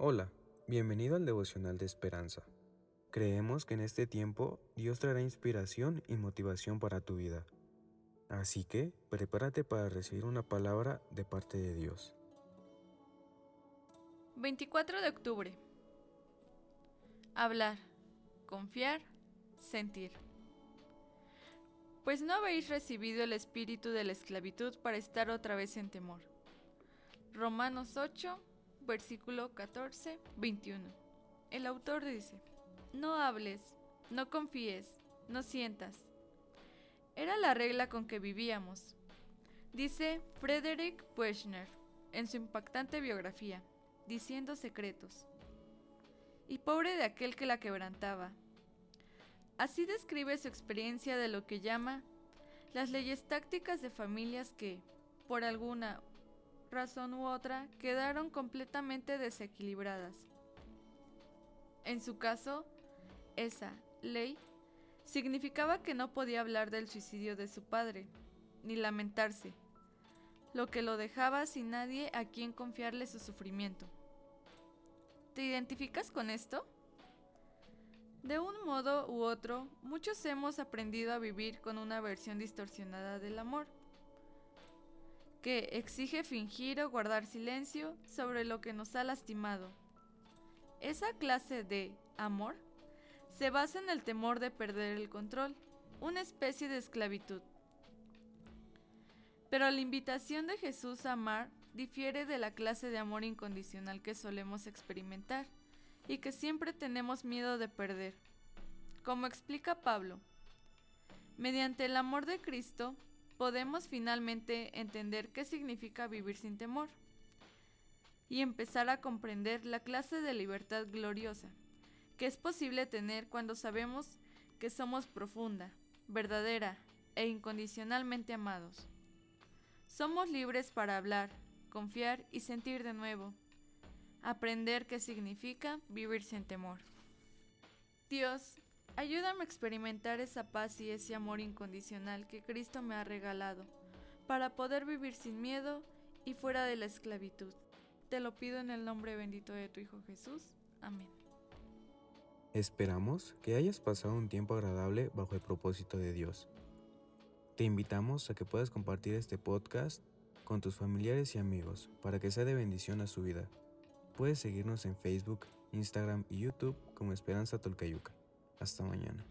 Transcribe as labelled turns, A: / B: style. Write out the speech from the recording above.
A: Hola, bienvenido al devocional de esperanza. Creemos que en este tiempo Dios traerá inspiración y motivación para tu vida. Así que prepárate para recibir una palabra de parte de Dios.
B: 24 de octubre. Hablar, confiar, sentir. Pues no habéis recibido el espíritu de la esclavitud para estar otra vez en temor. Romanos 8, versículo 14, 21. El autor dice, no hables, no confíes, no sientas. Era la regla con que vivíamos, dice Frederick Buechner en su impactante biografía, diciendo secretos. Y pobre de aquel que la quebrantaba. Así describe su experiencia de lo que llama las leyes tácticas de familias que, por alguna razón u otra, quedaron completamente desequilibradas. En su caso, esa ley significaba que no podía hablar del suicidio de su padre, ni lamentarse, lo que lo dejaba sin nadie a quien confiarle su sufrimiento. ¿Te identificas con esto? De un modo u otro, muchos hemos aprendido a vivir con una versión distorsionada del amor que exige fingir o guardar silencio sobre lo que nos ha lastimado. Esa clase de amor se basa en el temor de perder el control, una especie de esclavitud. Pero la invitación de Jesús a amar difiere de la clase de amor incondicional que solemos experimentar y que siempre tenemos miedo de perder. Como explica Pablo, mediante el amor de Cristo podemos finalmente entender qué significa vivir sin temor y empezar a comprender la clase de libertad gloriosa que es posible tener cuando sabemos que somos profunda, verdadera e incondicionalmente amados. Somos libres para hablar, confiar y sentir de nuevo, aprender qué significa vivir sin temor. Dios, Ayúdame a experimentar esa paz y ese amor incondicional que Cristo me ha regalado, para poder vivir sin miedo y fuera de la esclavitud. Te lo pido en el nombre bendito de tu Hijo Jesús. Amén.
A: Esperamos que hayas pasado un tiempo agradable bajo el propósito de Dios. Te invitamos a que puedas compartir este podcast con tus familiares y amigos para que sea de bendición a su vida. Puedes seguirnos en Facebook, Instagram y YouTube como Esperanza Tolcayuca. Hasta mañana.